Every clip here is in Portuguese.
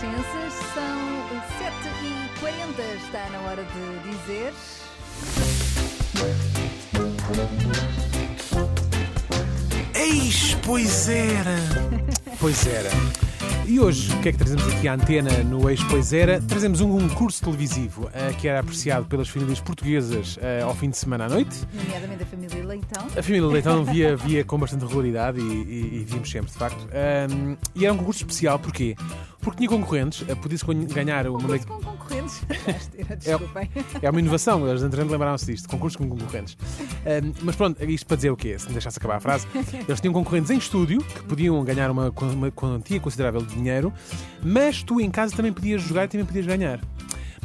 Renascenças. São 7h40, está na hora de dizer. Eis, pois era! Pois era. E hoje, o que é que trazemos aqui à antena no Ex Pois Era? Trazemos um concurso televisivo eh, que era apreciado pelas famílias portuguesas eh, ao fim de semana à noite. Nomeadamente a família Leitão. A família Leitão via, via com bastante regularidade e, e, e vimos sempre, de facto. Ahm, e era um concurso especial, porquê? Porque tinha concorrentes, podia-se ganhar uma. Concurso com concorrentes. Desculpem. É uma inovação, eles entretanto lembraram-se disto, concursos com concorrentes. Mas pronto, isto para dizer o quê? Se me deixasse acabar a frase, eles tinham concorrentes em estúdio que podiam ganhar uma, uma quantia considerável de dinheiro, mas tu em casa também podias jogar e também podias ganhar.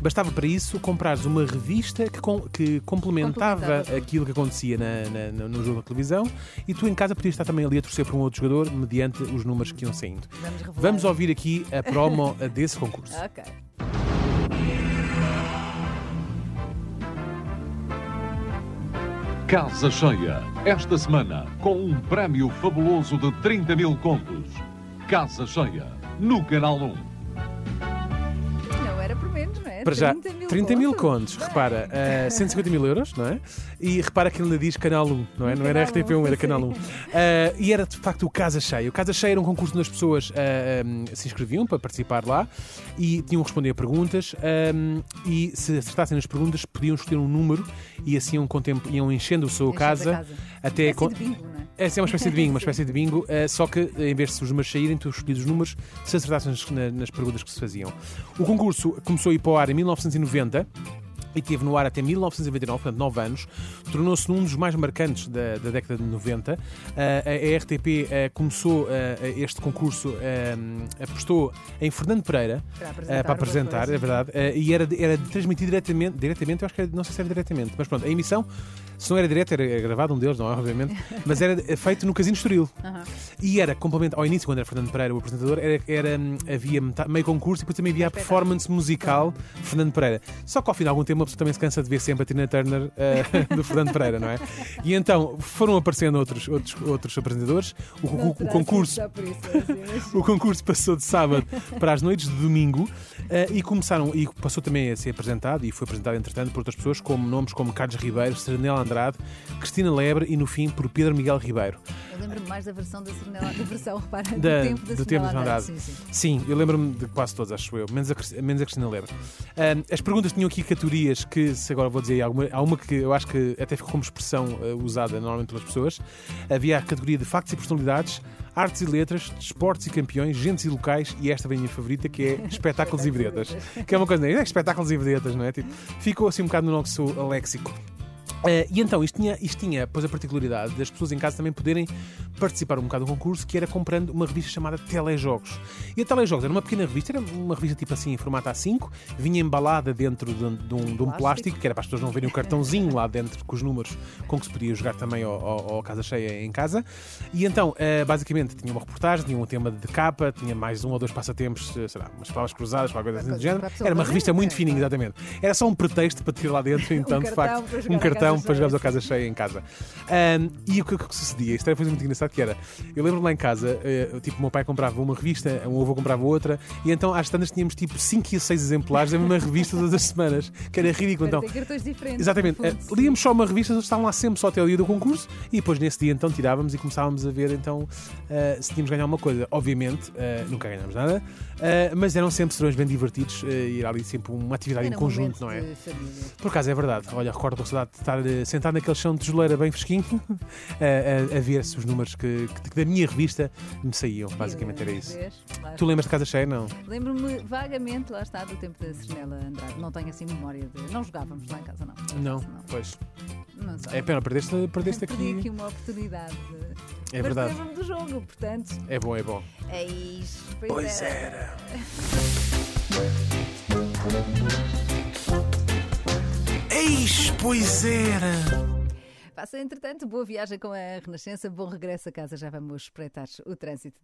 Bastava para isso comprares uma revista que, com- que complementava Complementava. aquilo que acontecia na- na- no jogo da televisão e tu em casa podias estar também ali a torcer por um outro jogador mediante os números que iam saindo. Vamos. Vamos ouvir aqui a promo desse concurso. Ok. Casa Cheia, esta semana, com um prémio fabuloso de 30 mil contos. Casa Cheia, no Canal 1. É? Para já, 30 mil 30 mil contos. contos, repara, eh, 150 mil euros, não é? E repara que ele diz Canal 1, não é? Não era Canal 1, RTP1, era. Canal 1. Eh, e era de facto o Casa Cheia. O Casa Cheia era um concurso onde as pessoas eh, em, se inscreviam para participar lá e tinham que responder a perguntas. em, e se acertassem nas perguntas, podiam escolher um número e assim iam, iam enchendo a sua Enchendo a casa, casa. até. Assim não é? essa é uma espécie de bingo, uma espécie de bingo, eh, só que em vez de os números saírem, tu escolhias os números se acertassem nas, na- nas perguntas que se faziam. O concurso começou a ir para o ar em 1990. E teve no ar até 1999, portanto 9 anos, tornou-se um dos mais marcantes da, da década de 90. Eh, a, RTP eh, começou eh, este concurso, apostou em Fernando Pereira Para apresentar para apresentar, é verdade, e era, era transmitido diretamente, diretamente, eu acho que era, não sei se era diretamente, mas pronto, a emissão, se não era direto, era gravado um deles, não é, obviamente, mas era feito no Casino Estoril. Aham. E era complemento, ao início, quando era Fernando Pereira o apresentador, era, era, havia meio concurso e depois também havia a performance musical Fernando Pereira. Só que ao fim de algum tempo a pessoa também se cansa de ver sempre a Tina Turner eh, do Fernando Pereira, não é? E então foram aparecendo outros, outros, outros apresentadores. O, o- o terá concurso isso, assim, o concurso passou de sábado para as noites de domingo eh, e começaram e passou também a ser apresentado e foi apresentado entretanto por outras pessoas como nomes como Carlos Ribeiro, Serenela Andrade, Cristina Lebre e no fim por Pedro Miguel Ribeiro. Eu lembro-me mais da versão da Serenela, da versão, repara, do Da- tempo da do tempo da. Sim, sim. Sim, eu lembro-me de quase todos, acho eu, menos a, menos a Cristina Lebre. As perguntas tinham aqui categorias que, se agora vou dizer aí alguma, há uma que eu acho que até ficou como expressão eh, usada normalmente pelas pessoas. Havia a categoria de factos e personalidades, artes e letras, desportos e campeões, gentes e locais, e esta vem a minha favorita, que é espetáculos e vedetas. Que é uma coisa, é espetáculos e vedetas, não é? Tipo, ficou assim um bocado no nosso léxico. Eh, e então, isto tinha, isto tinha pois, a particularidade das pessoas em casa também poderem participar um bocado do concurso, que era comprando uma revista chamada Telejogos. E a Telejogos era uma pequena revista, era uma revista tipo assim, em formato A5, vinha embalada dentro de, um- de um, de um Plástico. que era para as pessoas não verem o cartãozinho lá dentro com os números com que se podia jogar também ao, ao- ao Casa Cheia em casa. E então, eh, basicamente, tinha uma reportagem, tinha um tema de capa, tinha mais um ou dois passatempos, eh, sei lá, umas palavras cruzadas, qualquer coisa assim do género. Era uma revista muito fininha, exatamente. Era só um pretexto para ter lá dentro, então, de cartão facto, um cartão para jogarmos cheia, a casa cheia em casa. Ahm, e o que, que sucedia? Isto era uma coisa muito engraçada que era. Eu lembro-me lá em casa, eh, tipo, o meu pai comprava uma revista, o meu avô comprava outra, e então às tantas tínhamos tipo 5 e 6 exemplares da mesma revista todas as semanas, que era ridículo. Então, cartões diferentes. Exatamente. fundo, Líamos só uma revista, eles estavam lá sempre só até o dia do concurso e depois nesse dia então tirávamos e começávamos a ver então eh, se tínhamos ganhar uma coisa. Obviamente, nunca ganhámos nada, mas eram sempre serões bem divertidos e era ali sempre uma atividade Era em um conjunto, não é? Por acaso é verdade. Olha, recordo com saudade de estar sentado naquele chão de tijoleira bem fresquinho a, a- a ver se os números que, que da minha revista me saíam. Basicamente era isso. Lá Tu lembras de casa cheia? Não. Lembro-me vagamente, lá está, do tempo da Serenela Andrade. Não tenho assim memória de. Não jogávamos lá em casa, não. Não, acaso, pois. Não sei. É pena, perdeste, perdeste Perdi aqui. aqui uma oportunidade. de- É Mas verdade. lembro-me do jogo, portanto. É bom, é bom. É isso. Pois era. Eis, pois era. Faça, entretanto, boa viagem com a Renascença, bom regresso a casa. Já vamos espreitar o trânsito.